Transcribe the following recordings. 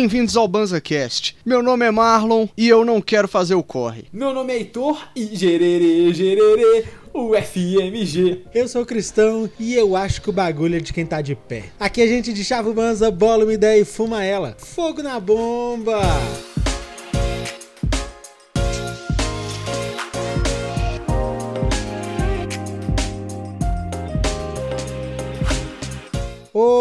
Bem-vindos ao BanzaCast. Meu nome é Marlon e eu não quero fazer o corre. Meu nome é Heitor e gererê, gererê, o FMG. Eu sou cristão e eu acho que o bagulho é de quem tá de pé. Aqui a gente de chava o banza, bola uma ideia e fuma ela. Fogo na bomba!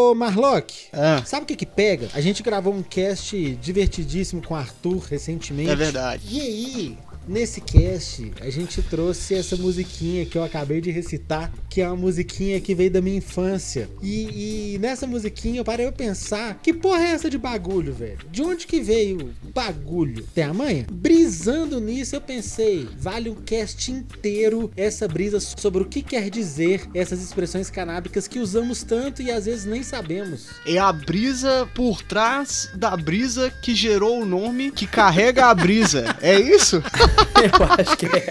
Ô Marlock, Ah, sabe o que que pega? A gente gravou um cast divertidíssimo com o Arthur recentemente. é verdade. E aí, nesse cast, a gente trouxe essa musiquinha que eu acabei de recitar, que é uma musiquinha que veio da minha infância. E, e nessa musiquinha eu parei a pensar, que porra é essa de bagulho, velho? De onde que veio bagulho? Tem a manha? Brisando nisso, eu pensei, vale um cast inteiro essa brisa sobre o que quer dizer essas expressões canábicas que usamos tanto e às vezes nem sabemos. É a brisa por trás da brisa que gerou o nome que carrega a brisa. É isso? Eu acho que é.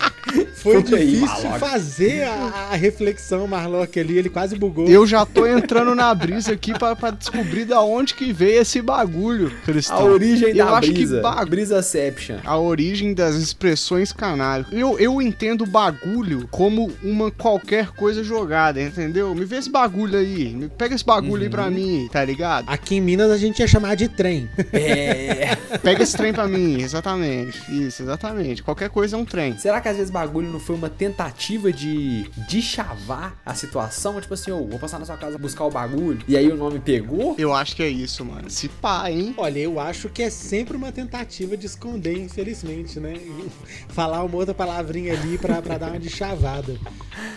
Foi aí, difícil Marlock. fazer a, a reflexão, Marlock, ali, ele quase bugou. Eu já tô entrando na brisa aqui pra, pra descobrir da onde que veio esse bagulho, Cristão. A origem eu da acho brisa. que bagulho. Brisaception. a origem das expressões canábicas. Eu, eu entendo bagulho como uma qualquer coisa jogada, entendeu? Me vê esse bagulho aí, me pega esse bagulho aí pra mim, tá ligado? Aqui em Minas a gente ia chamar de trem. É. Pega esse trem pra mim, exatamente. Isso, exatamente. Qualquer coisa é um trem. Será que às vezes bagulho não foi uma tentativa de de chavar a situação? Tipo assim, ô, vou passar na sua casa buscar o bagulho. E aí o nome pegou? Eu acho que é isso, mano. Se pá, hein? Olha, eu acho que é sempre uma tentativa de esconder, infelizmente, né? Falar uma outra palavrinha ali pra, pra dar uma de chavada.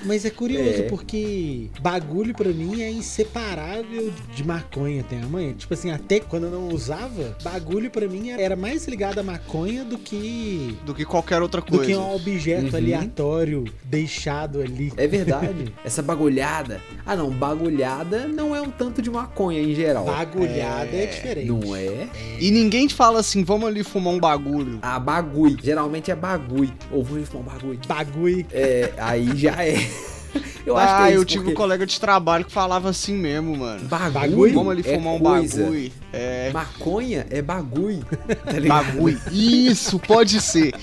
Mas é curioso, É. porque bagulho pra mim é inseparável de maconha, tem a mãe. Tipo assim, até quando eu não usava, bagulho pra mim era mais ligado à maconha do que Do que qualquer outra do coisa. que um objeto Uhum. Aleatório deixado ali. É verdade. Essa bagulhada. Ah, não, bagulhada não é um tanto de maconha em geral. Bagulhada é, É, diferente. Não é? E ninguém te fala assim, vamos ali fumar um bagulho. Ah, bagulho. Geralmente é bagulho. Ou vou fumar um bagulho. Bagulho. É, aí já é. Eu acho ah, que é isso, eu tive um porque colega de trabalho que falava assim mesmo, mano. bagulho? Vamos ali é fumar um coisa. bagulho. É. Maconha é bagulho. Tá? Bagulho. Isso, pode ser.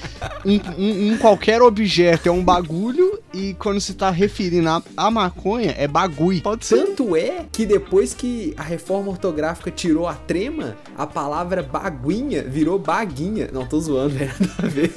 Um, um- um qualquer objeto é um bagulho e quando se tá referindo a, a maconha é bagulho. Pode ser. Tanto é que depois que a reforma ortográfica tirou a trema, a palavra baguinha virou baguinha. Não, tô zoando, velho. Nada a ver.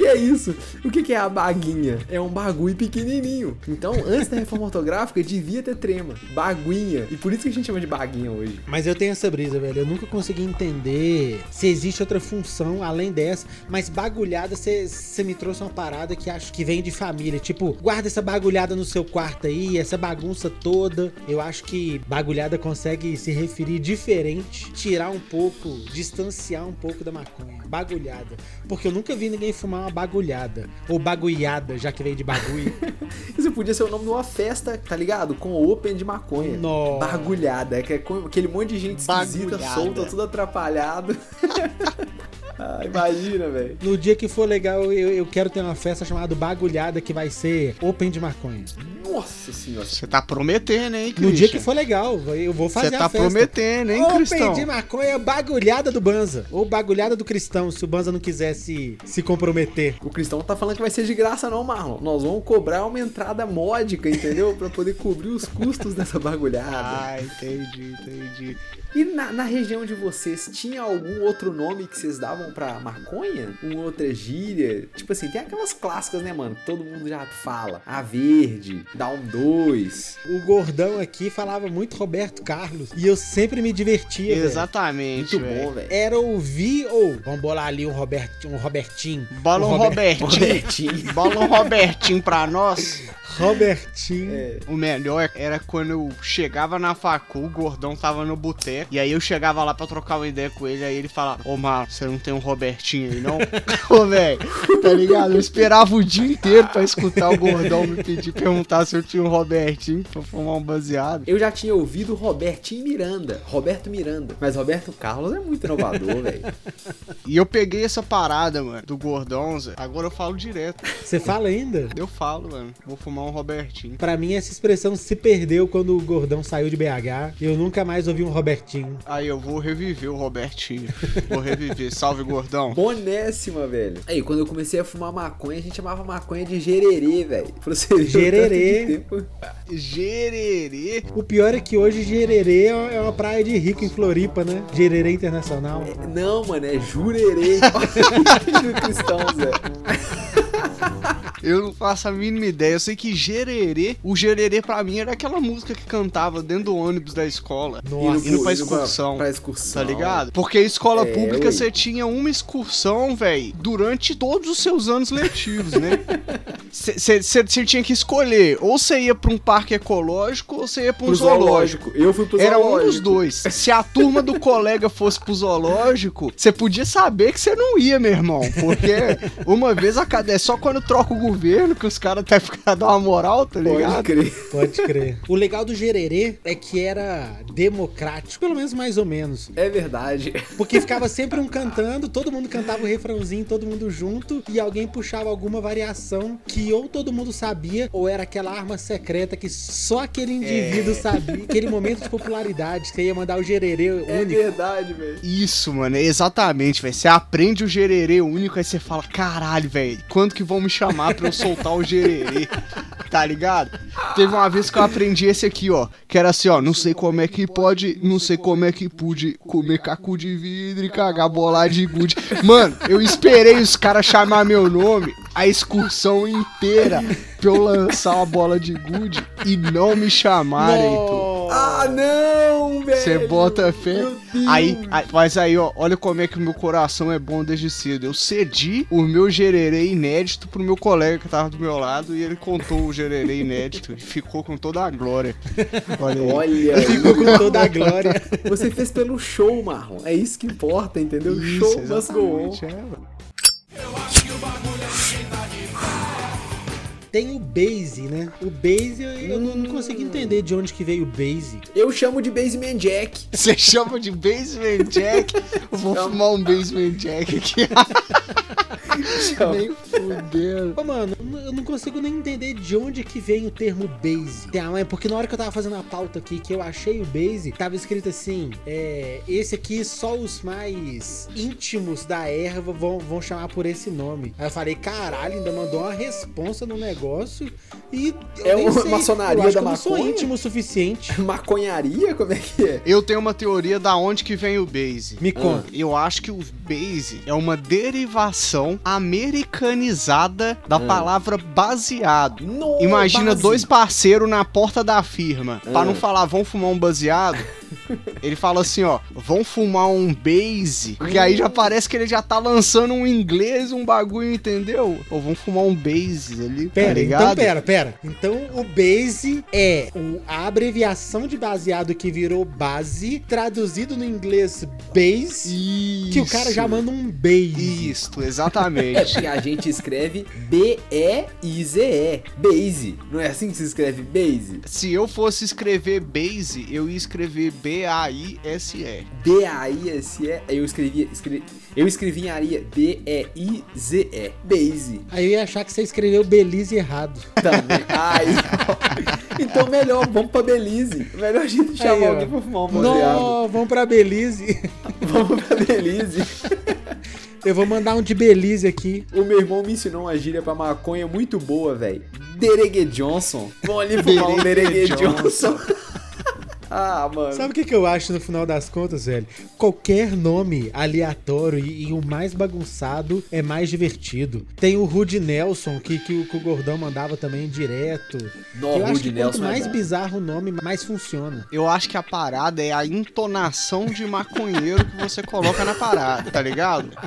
Que isso? O que que é a baguinha? É um bagulho pequenininho. Então, antes da reforma ortográfica, devia ter trema. Baguinha. E por isso que a gente chama de baguinha hoje. Mas eu tenho essa brisa, velho. Eu nunca consegui entender se existe outra função além dessa. Mas bagulhada, você me trouxe uma parada que acho que vem de família. Tipo, guarda essa bagulhada no seu quarto aí, essa bagunça toda. Eu acho que bagulhada consegue se referir diferente, tirar um pouco, distanciar um pouco da maconha. Bagulhada. Porque eu nunca vi ninguém fumar uma bagulhada. Ou bagulhada, já que veio de bagulho. Isso podia ser o nome de uma festa, tá ligado? Com open de maconha. Nossa. Bagulhada, é que é com aquele monte de gente esquisita, Bagulhada. solta, tudo atrapalhado. ah, imagina, velho. No dia que for legal, eu, eu quero ter uma festa chamada Bagulhada, que vai ser Open de maconha. Nossa senhora. Você tá prometendo, hein, No Christian? dia que for legal, eu vou fazer Você a tá festa. prometendo, hein, Open Cristão? de maconha, bagulhada do Banza. Ou bagulhada do cristão, se o Banza não quiser se, se comprometer. O Cristão não tá falando que vai ser de graça, não, Marlon. Nós vamos cobrar uma entrada módica, entendeu? pra poder cobrir os custos dessa bagulhada. Ah, entendi, entendi. E na, na região de vocês, tinha algum outro nome que vocês davam pra maconha? Uma outra gíria? Tipo assim, tem aquelas clássicas, né, mano? Todo mundo já fala. A verde, dá um dois. O gordão aqui falava muito Roberto Carlos. E eu sempre me divertia. Exatamente, Muito velho. bom, velho. Era ouvir ou vamos bolar ali um, Robert, um Robertinho. Bola um Um Robert- Robertinho. Robertinho. Bola um Robertinho pra nós. Robertinho. É. O melhor era quando eu chegava na facu, o gordão tava no boteco, e aí eu chegava lá pra trocar uma ideia com ele, aí ele falava, ô Mar, você não tem um Robertinho aí não? Ô, velho, tá ligado? Eu esperava o dia inteiro pra escutar o gordão me pedir, perguntar se eu tinha um Robertinho pra fumar um baseado. Eu já tinha ouvido Robertinho Miranda. Roberto Miranda. Mas Roberto Carlos é muito inovador, velho. E eu peguei essa parada, mano, do gordão, Zé. Agora eu falo direto. Você fala ainda? Eu falo, mano. Vou fumar um Robertinho. Pra mim, essa expressão se perdeu quando o gordão saiu de BH e eu nunca mais ouvi um Robertinho. Aí eu vou reviver o Robertinho. vou reviver. Salve, gordão. Bonésima, velho. Aí, quando eu comecei a fumar maconha, a gente chamava maconha de gererê, velho. Pra você ver o Gererê. Gererê. O pior é que hoje Gererê é uma praia de rico em Floripa, né? Gererê Internacional. Não, mano, é jurerê. Olha o cristão, Zé. Eu não faço a mínima ideia. Eu sei que Gererê, o Gererê pra mim era aquela música que cantava dentro do ônibus da escola. Nossa. Indo pra Indo excursão. Pra, excursão. Tá ligado? Porque a escola É, pública você tinha uma excursão, velho, durante todos os seus anos letivos, né? Você tinha que escolher, ou você ia pra um parque ecológico ou você ia pra um Pro zoológico. zoológico. Eu fui pro Era um zoológico. dos dois. Se a turma do colega fosse pro zoológico, você podia saber que você não ia, meu irmão. Porque uma vez a cada. É só quando troca o governo que os caras até ficar dar uma moral, tá Pode ligado? crer. Pode crer. O legal do Gererê é que era democrático, pelo menos mais ou menos. É verdade. Porque ficava sempre um cantando, todo mundo cantava o refrãozinho, todo mundo junto, e alguém puxava alguma variação que ou todo mundo sabia, ou era aquela arma secreta que só aquele indivíduo sabia. Aquele momento de popularidade, que você ia mandar o gererê É único. verdade, velho. Isso, mano, é exatamente, velho. Você aprende o gererê único, aí você fala, caralho, velho, quando que vão me chamar pra eu soltar o gererê? Tá ligado? Teve uma vez que eu aprendi esse aqui, ó, que era assim, ó, não sei como é que pode, não sei como é que pude comer caco de vidro e cagar bola de gude. Mano, eu esperei os caras chamar meu nome a excursão inteira pra eu lançar uma bola de gude e não me chamarem, Heitor. Ah, não, velho. Você bota fé. Aí, aí- mas aí, ó, olha como é que o meu coração é bom desde cedo. Eu cedi o meu gererê inédito pro meu colega que tava do meu lado e ele contou o gererê inédito e ficou com toda a glória. Olha aí. Olha. Ficou com toda a glória. Você fez pelo show, Marlon. É isso que importa, entendeu? Isso, show must go on. é, mano. Tem o Base, né? O Base, eu, eu não, não consigo entender de onde que veio o Base. Eu chamo de Basement Jack. Você chama de basement jack? Eu vou Chama. fumar um basement jack aqui. Nem fudendo. Ô, mano, eu não consigo nem entender de onde que vem o termo base. É porque na hora que eu tava fazendo a pauta aqui, que eu achei o base, tava escrito assim: é, esse aqui só os mais íntimos da erva vão, vão chamar por esse nome. Aí eu falei, caralho, ainda mandou uma responsa no negócio e. eu É uma sei, maçonaria eu acho da que eu não sou maconha? íntimo o suficiente. Maconharia? Como é que é? Eu tenho uma teoria da onde que vem o base. Me conta. Eu acho que o base é uma derivação americanizada da Ah. palavra baseado. No Imagina base. dois parceiros na porta da firma. Pra Ah. não falar, vão fumar um baseado. Ele fala assim, ó, vão fumar um base. Porque aí já parece que ele já tá lançando um inglês, um bagulho, entendeu? Ou vão fumar um base ali, tá Pera, ligado? então pera, pera. Então o base é a abreviação de baseado que virou base, traduzido no inglês base, Isso. que o cara já manda um base. Isso, exatamente. porque a gente escreve B-E-I-Z-E. Base. Não é assim que se escreve base? Se eu fosse escrever base, eu ia escrever B-A-I-S-E. B-A-I-S-E. Eu escrevi, escre- eu escrevinharia B-E-I-Z-E. Base. Aí eu ia achar que você escreveu Belize errado. Também. Ó. Então melhor, vamos pra Belize. Melhor jeito de chamar Aí, alguém pra fumar um baseado. Não, vamos pra Belize. Vamos pra Belize. Eu vou mandar um de Belize aqui. O meu irmão me ensinou uma gíria pra maconha muito boa, velho. Deregue Johnson. Vamos ali fumar um Deregue Deregue Johnson. Ah, mano. Sabe o que, que eu acho no final das contas, velho? Qualquer nome aleatório e, e o mais bagunçado é mais divertido. Tem o Rudy Nelson, que, que, o- que o Gordão mandava também direto. Nó, eu acho Rudy que Nelson quanto é mais bom. bizarro o nome, mais funciona. Eu acho que a parada é a entonação de maconheiro que você coloca na parada, tá ligado?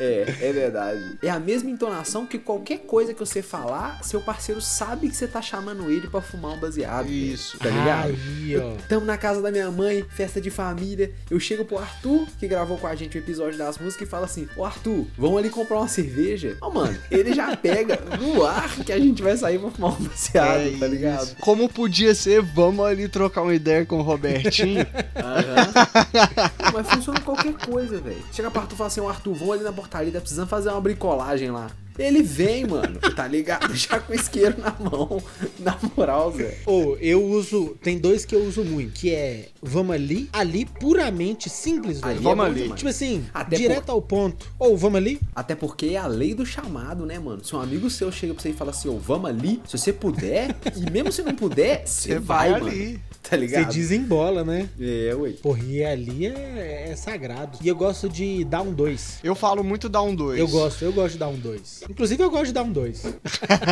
É, é verdade. É a mesma entonação que qualquer coisa que você falar, seu parceiro sabe que você tá chamando ele pra fumar um baseado. Isso. Tá ligado? Aí, ó. Tamo na casa da minha mãe, festa de família. Eu chego pro Arthur, que gravou com a gente o episódio das músicas, e falo assim: Ô Arthur, vamos ali comprar uma cerveja? Ó, mano, ele já pega no ar que a gente vai sair pra fumar um baseado, É tá ligado? isso. Como podia ser, vamos ali trocar uma ideia com o Robertinho. Aham. Mas funciona qualquer coisa, velho. Chega pro Arthur e fala assim: Ô Arthur, vamos ali na portaria, tá precisando fazer uma bricolagem lá. Ele vem, mano, tá ligado? Já com o isqueiro na mão. Na moral, Zé. Ou eu uso. Tem dois que eu uso muito, que é vamos ali, ali puramente simples, velho. Vamos é ali. demais. Tipo assim, Até direto ao ponto. Ou vamos ali? Até porque é a lei do chamado, né, mano? Se um amigo seu chega pra você e fala assim, ô, vamos ali, se você puder, e mesmo se não puder, você Você vai, vai mano. ali. Tá Você ligado? desembola, né? É, ué. Porra, e ali é, é sagrado. E eu gosto de dar um 2. Eu falo muito dar um dois. Eu gosto, eu gosto de dar um 2. Inclusive, eu gosto de dar um 2.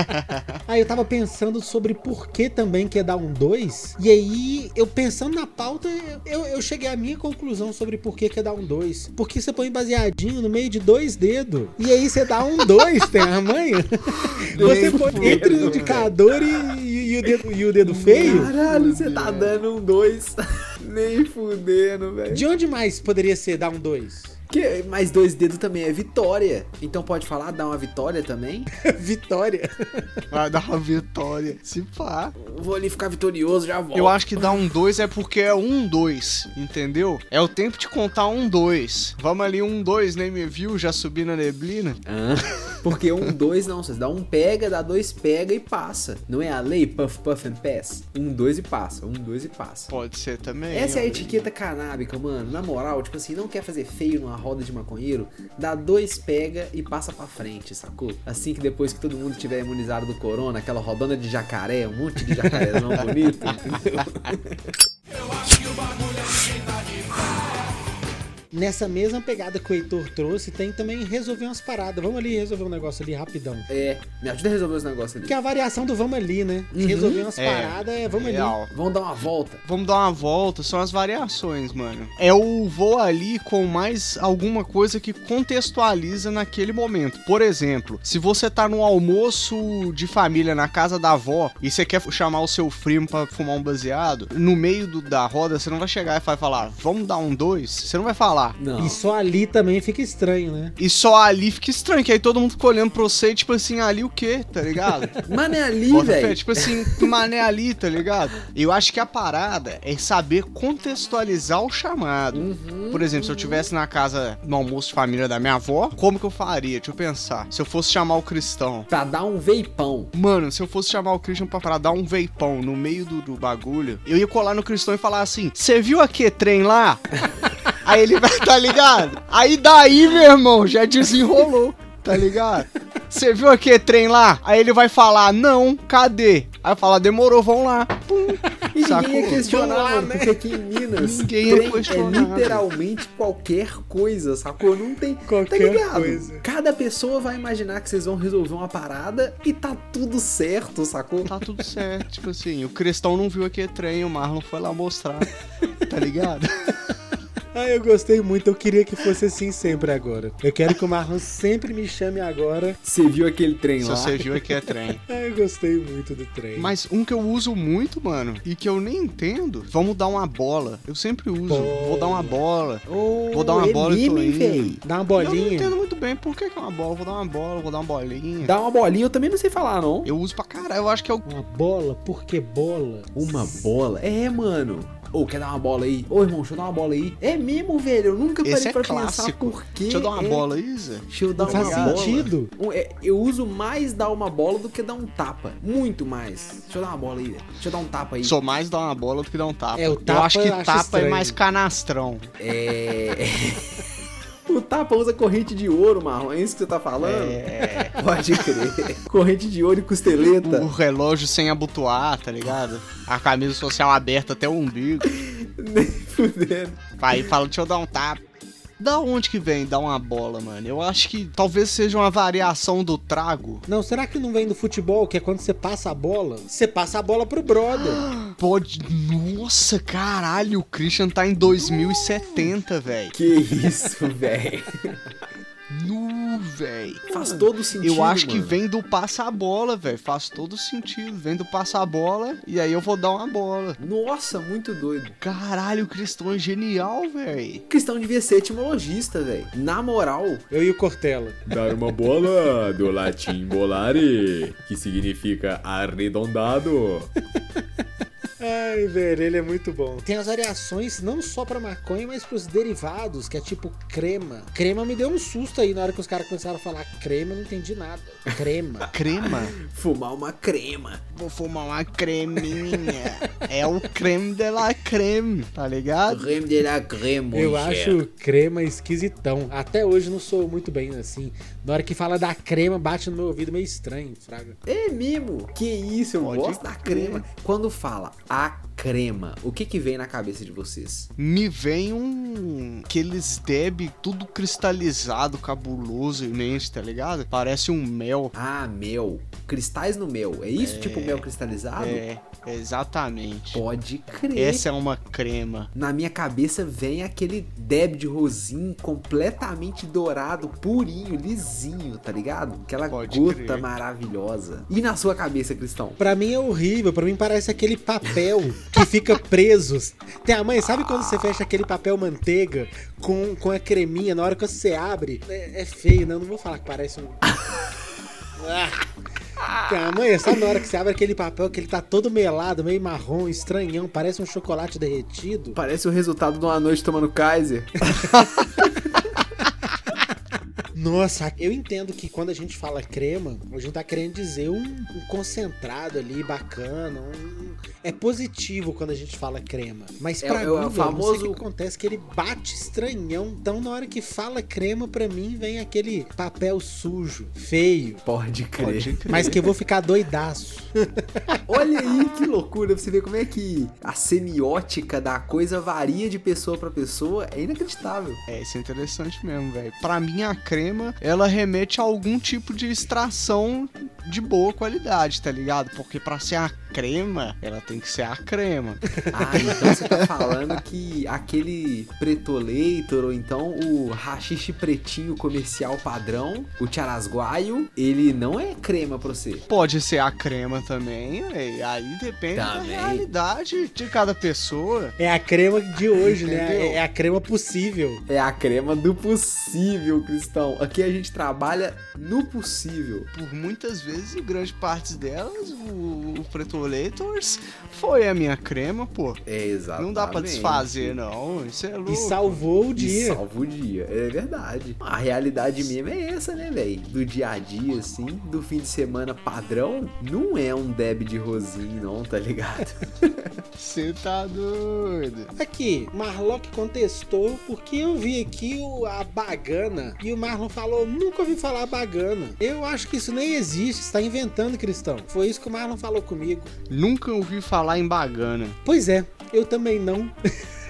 aí eu tava pensando sobre por que também quer dar um 2. E aí, eu pensando na pauta, eu, eu cheguei à minha conclusão sobre por que quer dar um 2. Porque você põe baseadinho no meio de dois dedos. E aí você dá um 2, tem a manha? Você põe entre o indicador e, e- e o dedo, e o dedo feio. Caralho, você tá dando um dois. Nem fudendo, velho. De onde mais poderia ser dar um 2? Que mais dois dedos também é vitória. Então pode falar, dar uma vitória também? Vitória. Vai dar uma vitória. Se pá. Vou ali ficar vitorioso, já volto. Eu acho que dar um dois é porque é um dois, entendeu? É o tempo de contar um dois. Vamos ali um dois, nem me viu, já subi na neblina. Ah, porque um, dois não, vocês dá um pega, dá dois pega e passa. Não é a lei puff, puff and pass? Um, dois e passa, um, dois e passa. Pode ser também. Essa é a etiqueta canábica, mano. Na moral, tipo assim, não quer fazer feio numa roda de maconheiro, dá dois pega e passa pra frente, sacou? Assim que depois que todo mundo tiver imunizado do corona, aquela rodona de jacaré, um monte de jacarezão bonito, entendeu? Nessa mesma pegada que o Heitor trouxe, tem também resolver umas paradas. Vamos ali resolver um negócio ali rapidão. É, me ajuda a resolver os negócios ali. Que é a variação do vamos ali, né? Uhum. Resolver umas É, paradas é vamos ali. Real. Vamos dar uma volta. Vamos dar uma volta, são as variações, mano. É o vou ali com mais alguma coisa que contextualiza naquele momento. Por exemplo, se você tá no almoço de família na casa da avó e você quer chamar o seu primo pra fumar um baseado, no meio do- da roda você não vai chegar e vai falar, vamos dar um dois? Você não vai falar. Não. E só ali também fica estranho, né? E só ali fica estranho, que aí todo mundo fica olhando pra você e tipo assim, ali o quê, tá ligado? Mano, é ali, velho. tipo assim, mané ali, tá ligado? Eu acho que a parada é saber contextualizar o chamado. Uhum. Por exemplo, se eu tivesse na casa no almoço de família da minha avó, como que eu faria? Deixa eu pensar. Se eu fosse chamar o cristão. Pra dar um veipão. Mano, se eu fosse chamar o Christian pra, pra dar um veipão no meio do, do bagulho, eu ia colar no cristão e falar assim: Você viu aquele trem lá? Aí ele vai, tá ligado? Aí daí, meu irmão, já desenrolou, tá ligado? Você viu aquele trem lá? Aí ele vai falar: Não, cadê? Aí eu falo: Demorou, vão lá. Pum. E Sacou? ninguém ia questionar, lá, mano, né? porque aqui em Minas, Ninguém ia trem questionar, é literalmente qualquer coisa, sacou? Não tem. Qualquer tá ligado? coisa. Cada pessoa vai imaginar que vocês vão resolver uma parada e tá tudo certo, sacou? Tá tudo certo. Tipo assim, o cristão não viu aquele trem, o Marlon foi lá mostrar. Tá ligado? Ah, eu gostei muito. Eu queria que fosse assim sempre agora. Eu quero que o Marlon sempre me chame agora. Você viu aquele trem lá? você viu aquele trem. Ah, eu gostei muito do trem. Mas um que eu uso muito, mano, e que eu nem entendo, vamos dar uma bola. Eu sempre uso. Bola. Vou dar uma bola. Ô, Vou dar uma é bola e tô meme, hein, indo. véi? Dá uma Eu não bolinha. entendo muito bem por que, que é uma bola. Vou dar uma bola, vou dar uma bolinha. Dá uma bolinha, eu também não sei falar, não. Eu uso pra caralho. Eu acho que é o. Uma bola? Por que bola? Uma bola? É, mano. Ô, quer dar uma bola aí? Ô, irmão, deixa eu dar uma bola aí. É mesmo, velho. Eu nunca Esse parei é pra pensar clássico. por quê. Deixa eu dar uma é. bola aí, Zé. Deixa eu dar Não uma faz bola. sentido. É, Eu uso mais dar uma bola do que dar um tapa. Muito mais. Deixa eu dar uma bola aí, velho. Deixa eu dar um tapa aí. Sou mais dar uma bola do que dar um tapa. É, o eu tapa acho que eu acho tapa é estranho. mais canastrão. É. O tapa usa corrente de ouro, Marlon. É isso que você tá falando? É. Pode crer. corrente de ouro e costeleta. O relógio sem abotoar, tá ligado? A camisa social aberta até o umbigo. Nem fudendo. Aí fala, deixa eu dar um tapa. Da onde que vem dar uma bola, mano? Eu acho que talvez seja uma variação do trago. Não, será que não vem do futebol, que é quando você passa a bola? Você passa a bola pro brother. Pode. Nossa, caralho, o Christian tá em 2070, velho. Que isso, velho. velho. Faz todo sentido. Eu acho que mano. vem do passa-bola, velho. Faz todo sentido. Vem do passa-bola e aí eu vou dar uma bola. Nossa, muito doido. Caralho, o Cristão é genial, velho. O Cristão devia ser etimologista, velho. Na moral. Eu e o Cortella. Dar uma bola do latim bolare, que significa arredondado. Ai, velho, ele é muito bom. Tem as variações não só pra maconha, mas pros derivados, que é tipo crema. Crema me deu um susto aí na hora que os caras começaram a falar crema, eu não entendi nada. Crema. Crema? Fumar uma crema. Vou fumar uma creminha. é o creme de la creme, tá ligado? Creme de la creme. Eu acho crema esquisitão. Até hoje não sou muito bem assim. Na hora que fala da crema, bate no meu ouvido meio estranho, fraga. É mesmo? Que isso, eu Pode gosto da crema. Quando fala a crema, o que que vem na cabeça de vocês? Me vem um. Aqueles deb tudo cristalizado, cabuloso e imenso, tá ligado? Parece um mel. Ah, mel. Cristais no mel. É isso? Tipo mel cristalizado? É, exatamente. Pode crer. Essa é uma crema. Na minha cabeça vem aquele Deb de rosinho completamente dourado, purinho, lisinho, tá ligado? Aquela Pode gota crer. maravilhosa. E na sua cabeça, Cristão? Pra mim é horrível, pra mim parece aquele papel que fica preso. Tem a mãe, sabe quando você fecha aquele papel manteiga com, com a creminha, na hora que você abre? É, é feio, né? Eu não vou falar que parece um. Ah. Tem a mãe, sabe na hora que você abre aquele papel que ele tá todo melado, meio marrom, estranhão, parece um chocolate derretido? Parece o resultado de uma noite tomando Kaiser. Nossa, eu entendo que quando a gente fala crema, a gente tá querendo dizer um, um concentrado ali, bacana, um- é positivo quando a gente fala crema. Mas É- pra é mim, o não sei famoso- o que acontece, que ele bate estranhão. Então na hora que fala crema, pra mim vem aquele papel sujo, feio, Pode crer. Pode crer. mas que eu vou ficar doidaço. Olha aí que loucura, pra você ver como é que a semiótica da coisa varia de pessoa pra pessoa, é inacreditável. É, isso é interessante mesmo, velho. Pra mim, a crema, ela remete a algum tipo de extração de boa qualidade, tá ligado? Porque pra ser a crema, ela tem que ser a crema. Ah, então você tá falando que aquele Pretolator, ou então o rachixe pretinho comercial padrão, o Charasguaio, ele não é crema pra você. Pode ser a crema também, véi. aí depende Também. da realidade de cada pessoa. É a crema de hoje, né? É a crema possível. É a crema do possível, Cristão. Aqui a gente trabalha no possível. Por muitas vezes, e grande parte delas, o, o Foi a minha crema, pô. É exatamente. Não dá pra desfazer, não. Isso é louco. E salvou o E dia. salva o dia, é verdade. A realidade mesmo é essa, né, velho? Do dia a dia, assim, do fim de semana padrão, não é um Deb de rosinho, não, tá ligado? Você tá doido. Aqui, Marlock contestou porque eu vi aqui o, a bagana e o Marlon falou: nunca ouvi falar bagana. Eu acho que isso nem existe, você tá inventando, cristão. Foi isso que o Marlon falou comigo. Nunca ouvi falar em bagana. Pois é, eu também não.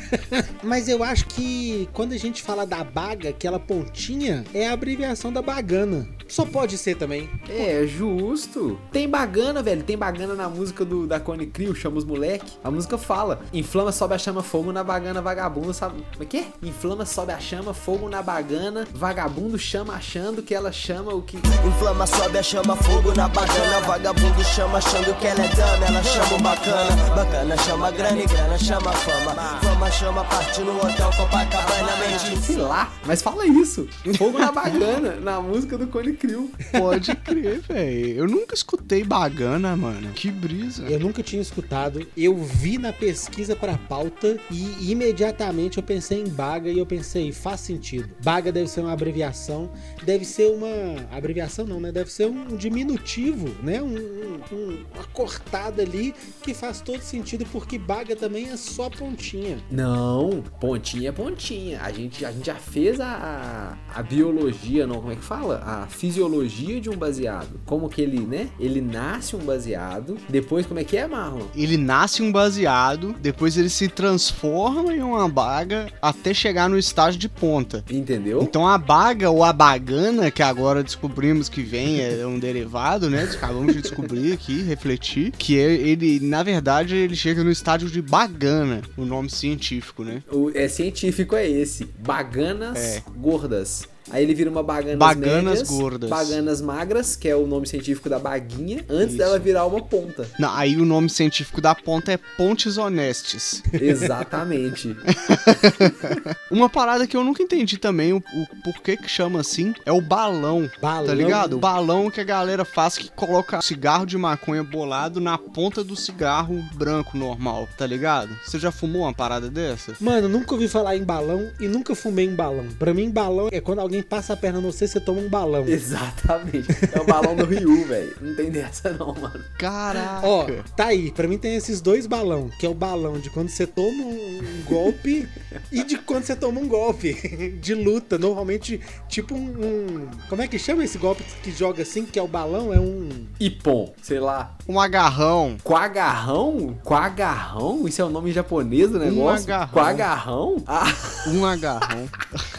Mas eu acho que quando a gente fala da baga, aquela pontinha, é a abreviação da bagana. Só pode ser também. É, justo. Tem bagana, velho. Tem bagana na música do, da Cone Crew, chama os moleque. A música fala: Inflama, sobe a chama, fogo na bagana, vagabundo, sabe? Como é que é? Inflama, sobe a chama, fogo na bagana, vagabundo chama achando que ela chama o que. Inflama, sobe a chama, fogo na bagana. Vagabundo chama achando que ela é dana. Ela chama o bacana, bacana chama grana e grana chama fama. Fama chama parte no hotel Copacabana. Mente Sei lá, mas fala isso. Fogo na bagana, na música do Cone Crew. Pode crer, velho. Eu nunca escutei bagana, mano. Que brisa. Eu nunca tinha escutado. Eu vi na pesquisa para pauta e imediatamente eu pensei em baga e eu pensei, faz sentido. Baga deve ser uma abreviação, deve ser uma abreviação não, né? Deve ser um diminutivo, né? Um, um- um- uma cortada ali que faz todo sentido porque baga também é só pontinha. Não, pontinha é pontinha. A gente, a gente já fez a, a, biologia, não, como é que fala? A fisiologia de um baseado. Como que ele, né? Ele nasce um baseado, depois como é que é, Marlon? Ele nasce um baseado, depois ele se transforma em uma baga até chegar no estágio de ponta. Entendeu? Então a baga ou a bagana, que agora descobrimos que vem, é um derivado, né? Acabamos de descobrir aqui, refletir, que é- ele, na verdade, ele chega no estágio de bagana, o nome científico, né? O é científico é esse. Baganas É. gordas. Aí ele vira uma baganas, Baganas médias, gordas. baganas magras, que é o nome científico da baguinha, antes Isso. dela virar uma ponta. Não, aí o nome científico da ponta é pontes honestes. Exatamente. Uma parada que eu nunca entendi também, o, o porquê que chama assim, é o balão. Balão? Tá ligado? O balão que a galera faz que coloca cigarro de maconha bolado na ponta do cigarro branco normal, tá ligado? Você já fumou uma parada dessa? Mano, nunca ouvi falar em balão e nunca fumei em balão. Pra mim, balão é quando alguém passa a perna no você, você toma um balão. Exatamente. É o balão do Ryu, velho. Não tem dessa não, mano. Caraca. Ó, tá aí. Pra mim tem esses dois balão, que é o balão de quando você toma um um golpe e de quando você toma um golpe de luta. Normalmente, tipo um, um- Como é que chama esse golpe que joga assim, que é o balão? É um. Ipon, sei lá. Um agarrão. Quagarrão? Quagarrão? Isso é o nome japonês do negócio? agarrão. Quagarrão? Ah, Um agarrão.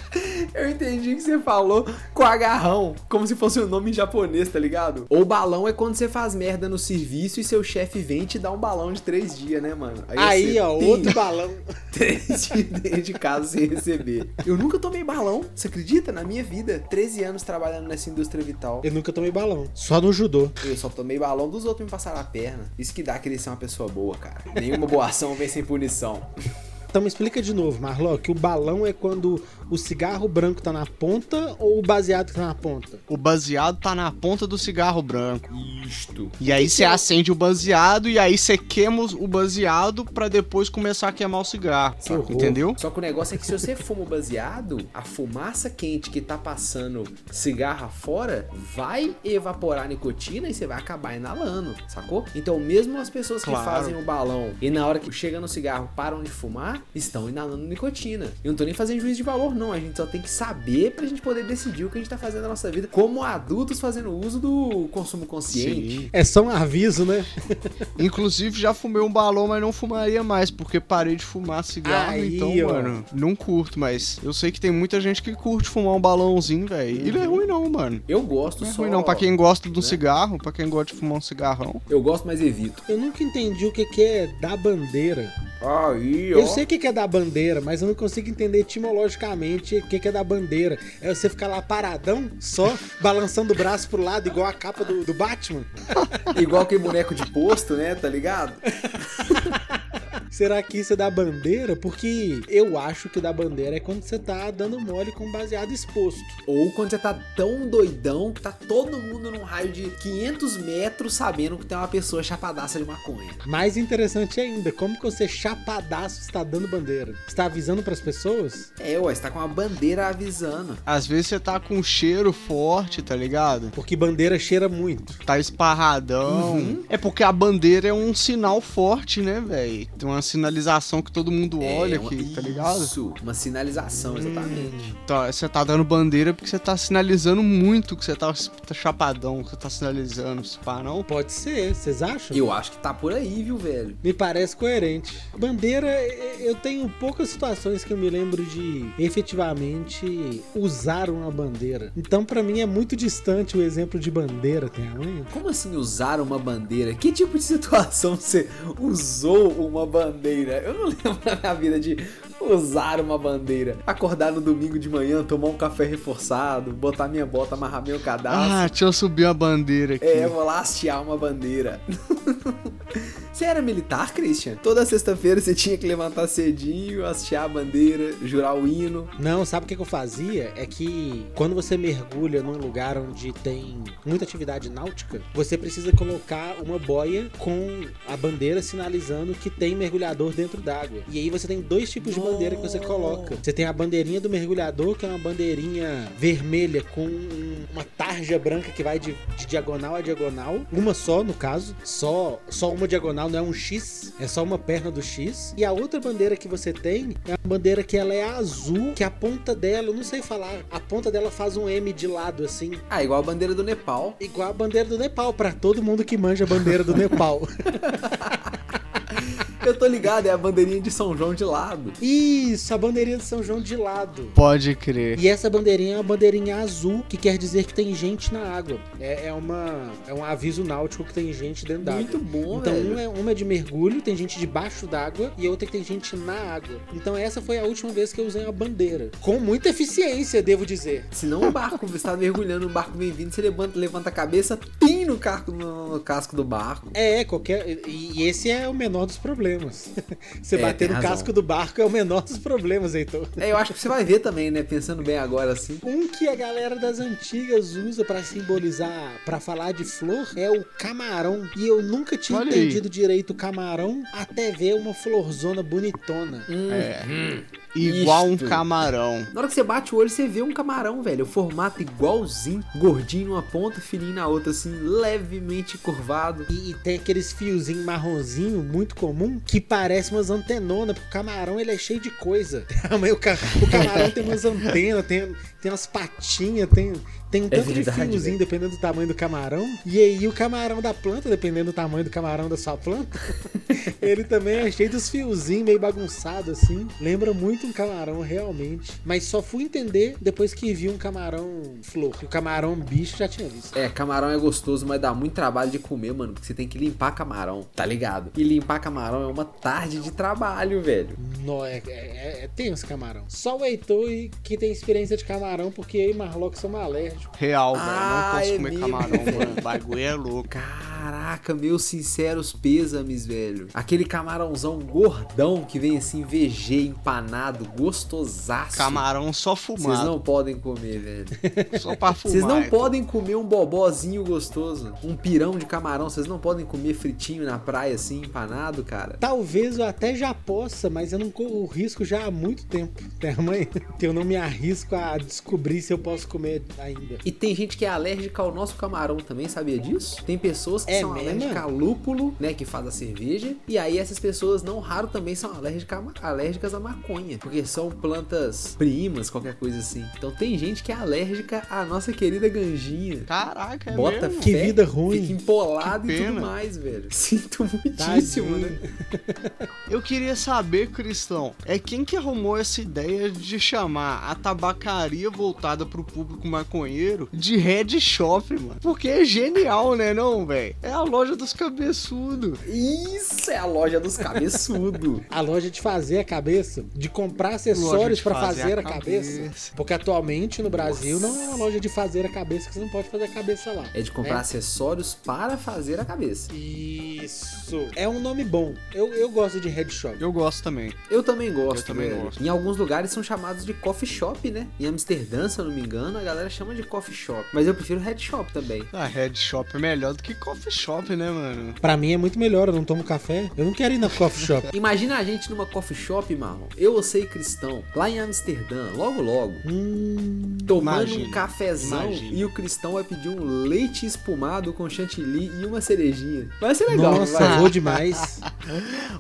eu entendi que você falou quagarrão. Como se fosse um nome em japonês, tá ligado? Ou balão é quando você faz merda no serviço e seu chefe vem e te dá um balão de três dias, né, mano? Aí, você ó, outro balão. três dias dentro de casa sem receber. Eu nunca tomei balão, você acredita? Na minha vida. 13 anos trabalhando nessa indústria vital. Eu nunca tomei balão. Só no judô. Eu só tomei balão dos outros me passaram a perna. Isso que dá querer ser uma pessoa boa, cara. Nenhuma boa ação vem sem punição. Então me explica de novo, Marló, que o balão é quando o cigarro branco tá na ponta ou o baseado que tá na ponta? O baseado tá na ponta do cigarro branco. Isto. E aí você acende o baseado e aí você queima o baseado pra depois começar a queimar o cigarro. Que. Entendeu? Só que o negócio é que se você fuma o baseado, a fumaça quente que tá passando cigarro fora vai evaporar a nicotina e você vai acabar inalando, sacou? Então, mesmo as pessoas que Claro. fazem o balão e na hora que chega no cigarro param de fumar, estão inalando nicotina. Eu não tô nem fazendo juízo de valor, não. A gente só tem que saber pra gente poder decidir o que a gente tá fazendo na nossa vida como adultos fazendo uso do consumo consciente. Sim. É só um aviso, né? Inclusive já fumei um balão, mas não fumaria mais, porque parei de fumar cigarro, Aí, então, ó. mano, não curto, mas eu sei que tem muita gente que curte fumar um balãozinho, velho. E não é ruim não, mano. Eu gosto Não é só. ruim não, pra quem gosta de um né? cigarro, pra quem gosta de fumar um cigarrão. Eu gosto, mas evito. Eu nunca entendi o que, que é da bandeira. Aí, Eu sei o que, que é da bandeira, mas eu não consigo entender etimologicamente o que, que é da bandeira. É você ficar lá paradão, só balançando o braço pro lado, igual a capa do, do Batman? Igual aquele boneco de posto, né? Tá ligado? Será que isso é da bandeira? Porque eu acho que da bandeira é quando você tá dando mole com baseado exposto. Ou quando você tá tão doidão que tá todo mundo num raio de 500 metros sabendo que tem uma pessoa chapadaça de maconha. Mais interessante ainda, como que você chapadaço está dando bandeira? Está avisando pras pessoas? É, ué, você tá com uma bandeira avisando. Às vezes você tá com um cheiro forte, tá ligado? Porque bandeira cheira muito. Tá esparradão. Uhum. É porque a bandeira é um sinal forte, né, velho? Tem uma sinalização que todo mundo olha é uma... aqui, tá ligado? Isso, uma sinalização, exatamente. Então, você tá dando bandeira porque você tá sinalizando muito que você tá, tá chapadão, que você tá sinalizando, se pá, não? Pode ser, vocês acham? Eu acho que tá por aí, viu, velho? Me parece coerente. Bandeira, eu tenho poucas situações que eu me lembro de efetivamente usar uma bandeira. Então, pra mim, é muito distante o exemplo de bandeira, tem amanhã. Como assim usar uma bandeira? Que tipo de situação você usou uma bandeira? Eu não lembro na minha vida de usar uma bandeira. Acordar no domingo de manhã, tomar um café reforçado, botar minha bota, amarrar meu cadastro. Ah, deixa eu subir a bandeira aqui. É, vou lá hastear uma bandeira. Você era militar, Christian? Toda sexta-feira você tinha que levantar cedinho, hastear a bandeira, jurar o hino. Não, sabe o que eu fazia? É que quando você mergulha num lugar onde tem muita atividade náutica, você precisa colocar uma boia com a bandeira sinalizando que tem mergulhador dentro d'água. E aí você tem dois tipos de bandeira que você coloca. Você tem a bandeirinha do mergulhador, que é uma bandeirinha vermelha com um- uma tarja branca que vai de, de diagonal a diagonal, uma só no caso, só só uma diagonal, não é um X, é só uma perna do X. E a outra bandeira que você tem é uma bandeira que ela é azul, que a ponta dela, eu não sei falar, a ponta dela faz um M de lado assim, Ah, igual a bandeira do Nepal. igual a bandeira do Nepal, pra todo mundo que manja a bandeira do Nepal. Eu tô ligado, é a bandeirinha de São João de lado. Isso, a bandeirinha de São João de lado. Pode crer. E essa bandeirinha é uma bandeirinha azul, que quer dizer que tem gente na água. É, é, uma, é um aviso náutico que tem gente dentro d'água. Muito bom, Então, velho. uma é, uma é de mergulho, tem gente debaixo d'água, e a outra que tem gente na água. Então, essa foi a última vez que eu usei uma bandeira. Com muita eficiência, devo dizer. Se não um barco, você tá mergulhando, um barco vem vindo, você levanta, levanta a cabeça, pim no, carco, no, no casco do barco. É, qualquer. E e esse é o menor dos problemas. Você É, bater no razão. casco do barco é o menor dos problemas, Heitor. É, eu acho que você vai ver também, né? Pensando bem agora assim. Um que a galera das antigas usa pra simbolizar, pra falar de flor, é o camarão. E eu nunca tinha Olha aí. entendido direito o camarão até ver uma florzona bonitona. É. Igual um Isto. camarão. Na hora que você bate o olho, você vê um camarão, velho. O formato igualzinho, gordinho numa ponta, fininho na outra, assim, levemente curvado. E, e tem aqueles fiozinhos marronzinho muito comum que parece umas antenonas, porque o camarão ele é cheio de coisa. O, ca- o camarão tem umas antenas, tem, tem umas patinhas, tem, tem um tanto É verdade, de fiozinho dependendo do tamanho do camarão. E aí o camarão da planta, dependendo do tamanho do camarão da sua planta, ele também é cheio dos fiozinhos, meio bagunçado assim. Lembra muito um camarão, realmente. Mas só fui entender depois que vi um camarão flor. O camarão bicho já tinha visto. É, camarão é gostoso, mas dá muito trabalho de comer, mano. Porque você tem que limpar camarão, tá ligado? E limpar camarão é uma tarde de trabalho, velho. Nó, é, é, é, é tenso camarão. Só o Heitor e- que tem experiência de camarão, porque eu e Marlock somos alérgicos. Real, velho. Ah, Não posso é comer mesmo. camarão, mano. O bagulho é louco. Caraca, meus sinceros pêsames, velho. Aquele camarãozão gordão que vem assim, VG, empanado, gostosaço. Camarão só Vocês fumado. não podem comer, velho. Só pra fumar. Vocês não Heitor. podem comer um bobózinho gostoso. Um pirão de camarão. Vocês não podem comer fritinho na praia assim, empanado, cara. Talvez eu até já possa, mas eu não corro o risco já há muito tempo. Tamanho que eu não me arrisco a descobrir se eu posso comer ainda. E tem gente que é alérgica ao nosso camarão também, sabia disso? Tem pessoas que É são mesmo? alérgicas a lúpulo, né, que faz a cerveja. E aí essas pessoas, não raro, também são alérgicas a, alérgicas à maconha. Porque são plantas primas, qualquer coisa assim. Então tem gente que é alérgica à nossa querida ganjinha. Caraca, é Bota mesmo? Que fé, vida ruim. Fica empolado Que e tudo mais, velho. Sinto muitíssimo, Tadinho. né? Eu queria saber, Cristão, é quem que arrumou essa ideia de chamar a tabacaria voltada pro público maconheiro de Head Shop, mano? Porque é genial, né, não, velho? É a loja dos cabeçudos. Isso é a loja dos cabeçudos. A loja de fazer a cabeça, de comprar acessórios pra fazer fazer a a cabeça. cabeça. Porque atualmente no Brasil não é uma loja de fazer a cabeça que você não pode fazer a cabeça lá. É de comprar né? acessórios para fazer a cabeça. Isso. É um nome bom. Eu, eu gosto de head shop. Eu gosto também. Eu também gosto, Eu também velho. gosto. Em alguns lugares são chamados de coffee shop, né? Em Amsterdã, se eu não me engano, a galera chama de coffee shop. Mas eu prefiro head shop também. A Head Shop é melhor do que Coffee Shop, né, mano? Pra mim é muito melhor, eu não tomo café. Eu não quero ir na coffee shop. Imagina a gente numa coffee shop, Marlon. Eu, você e Cristão, lá em Amsterdã, logo logo. Hum, Tomando Imagina, um cafezão imagina. e o Cristão vai pedir um leite espumado com chantilly e uma cerejinha. Vai ser legal, nossa, vai? vou demais.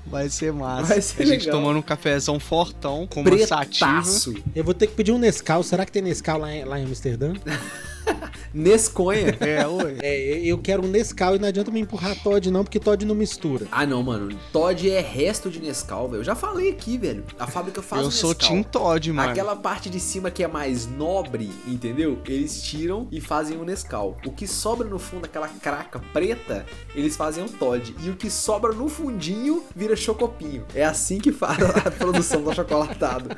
Vai ser massa. Vai ser a gente legal. tomando um cafezão fortão com uma sativa. Pretaço. Eu vou ter que pedir um Nescau. Será que tem Nescau lá em, lá em Amsterdã? Nesconha. É, oi. É, eu quero um Nescau e não adianta me empurrar Todd não, porque Todd não mistura. Ah, não, mano. Todd é resto de Nescau, velho. Eu já falei aqui, velho. A fábrica faz Eu o sou Nescau. Team Todd, mano. Aquela parte de cima que é mais nobre, entendeu? Eles tiram e fazem o Nescau. O que sobra no fundo, aquela craca preta, eles fazem o Todd. E o que sobra no fundinho vira chocopinho. É assim que faz a produção do achocolatado.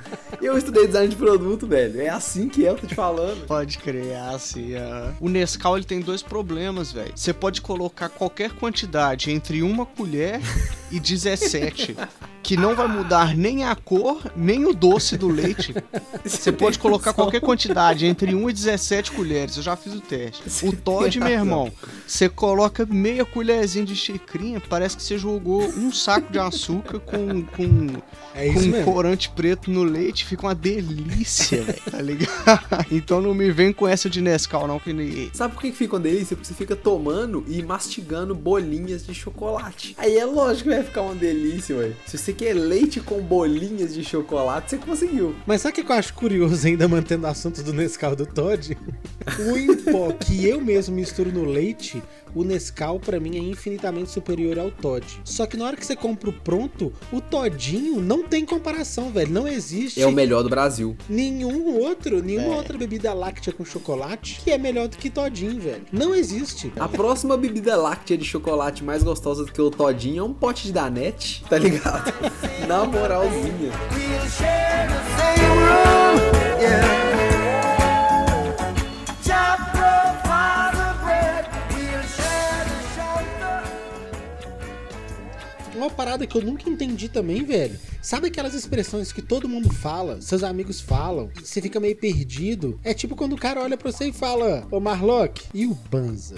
Eu estudei design de produto, velho. É assim que é, eu tô te falando. Pode crer, é assim. Aham. O Nescau ele tem dois problemas, velho. Você pode colocar qualquer quantidade entre uma colher e 17, que não vai mudar nem a cor, nem o doce do leite. Você pode colocar qualquer quantidade entre 1 e 17 colheres. Eu já fiz o teste. O Todd, tem meu irmão, você coloca meia colherzinha de xicrinha, parece que você jogou um saco de açúcar com, com É com isso um mesmo. corante preto no leite, fica uma delícia, velho, tá ligado? Então não me vem com essa de Nescau, não, que nem... Sabe por que fica uma delícia? Porque você fica tomando e mastigando bolinhas de chocolate. Aí é lógico que vai ficar uma delícia, ué. Se você quer leite com bolinhas de chocolate, você conseguiu. Mas sabe o que eu acho curioso ainda mantendo o assunto do Nescau do Todd? O em pó que eu mesmo misturo no leite, o Nescau pra mim é infinitamente superior ao Todd. Só que na hora que você compra o pronto, o Todinho não tem comparação, velho. Não existe É o melhor do Brasil. nenhum outro, nenhuma É. outra bebida láctea com chocolate que é melhor do que Todinho, velho. Não existe. A próxima bebida láctea de chocolate mais gostosa do que o Todinho é um pote de Danete, tá ligado? Na moralzinha. Uma parada que eu nunca entendi também, velho. Sabe aquelas expressões que todo mundo fala, seus amigos falam, e você fica meio perdido? É tipo quando o cara olha pra você e fala, ô Marlock, e o Banza?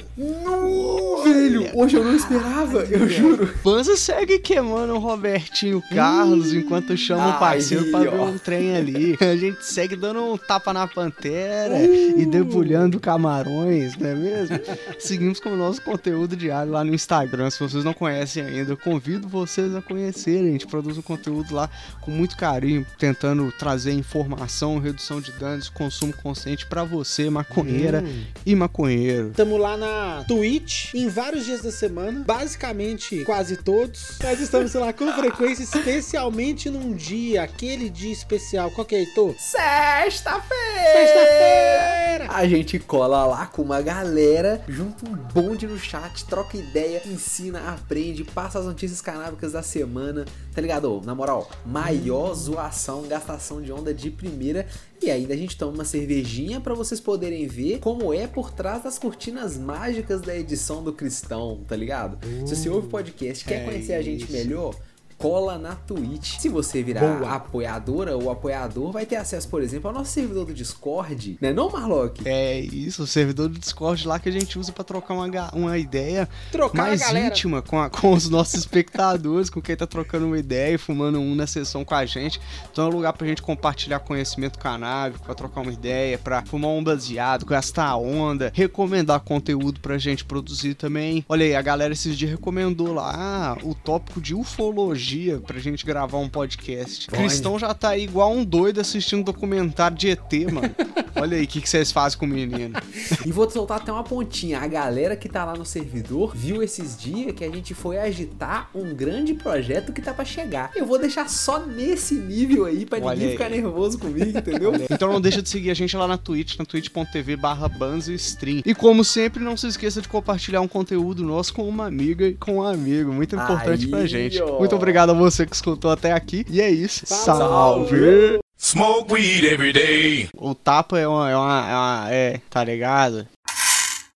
Velho, hoje eu não esperava, eu juro. Banza segue queimando o Robertinho Carlos enquanto chama o parceiro pra ver um trem ali. A gente segue dando um tapa na pantera e debulhando camarões, não é mesmo? Seguimos com o nosso conteúdo diário lá no Instagram. Se vocês não conhecem ainda, eu convido vocês a conhecerem. A gente produz um conteúdo lá com muito carinho, tentando trazer informação, redução de danos, consumo consciente pra você, maconheira Hum. e maconheiro. Tamo lá na Twitch, em vários dias da semana, basicamente quase todos. Nós estamos lá com frequência, especialmente num dia, aquele dia especial. Qual que é, Heitor? Sexta-feira! Sexta-feira! A gente cola lá com uma galera, junta um bonde no chat, troca ideia, ensina, aprende, passa as notícias canábicas da semana, tá ligado? Na moral, maior zoação, gastação de onda de primeira. E ainda a gente toma uma cervejinha pra vocês poderem ver como é por trás das cortinas mágicas da edição do Cristão, tá ligado? Se você ouve o podcast, quer é conhecer a gente isso. melhor, cola na Twitch. Se você virar Boa. apoiadora ou apoiador, vai ter acesso, por exemplo, ao nosso servidor do Discord, né não, Marlock? É isso, o servidor do Discord lá que a gente usa pra trocar uma, uma ideia Trocar mais íntima com, a- com os nossos espectadores, com quem tá trocando uma ideia e fumando um na sessão com a gente. Então é um lugar pra gente compartilhar conhecimento canábico, pra trocar uma ideia, pra fumar um baseado, gastar a onda, recomendar conteúdo pra gente produzir também. Olha aí, a galera esses dias recomendou lá ah, o tópico de ufologia pra gente gravar um podcast. Cristão já tá aí igual um doido assistindo um documentário de ET, mano. Olha aí o que que vocês fazem com o menino. E vou te soltar até uma pontinha. A galera que tá lá no servidor viu esses dias que a gente foi agitar um grande projeto que tá pra chegar. Eu vou deixar só nesse nível aí pra Olha ninguém aí. ficar nervoso comigo, entendeu? Então não deixa de seguir a gente lá na Twitch, na twitch.tv barra Stream. E como sempre, não se esqueça de compartilhar um conteúdo nosso com uma amiga e com um amigo. Muito importante Aí, pra gente. ó. Muito obrigado a você que escutou até aqui. E é isso. Salve! Salve! Smoke weed every day. O tapa é uma, é uma, é uma- é, tá ligado?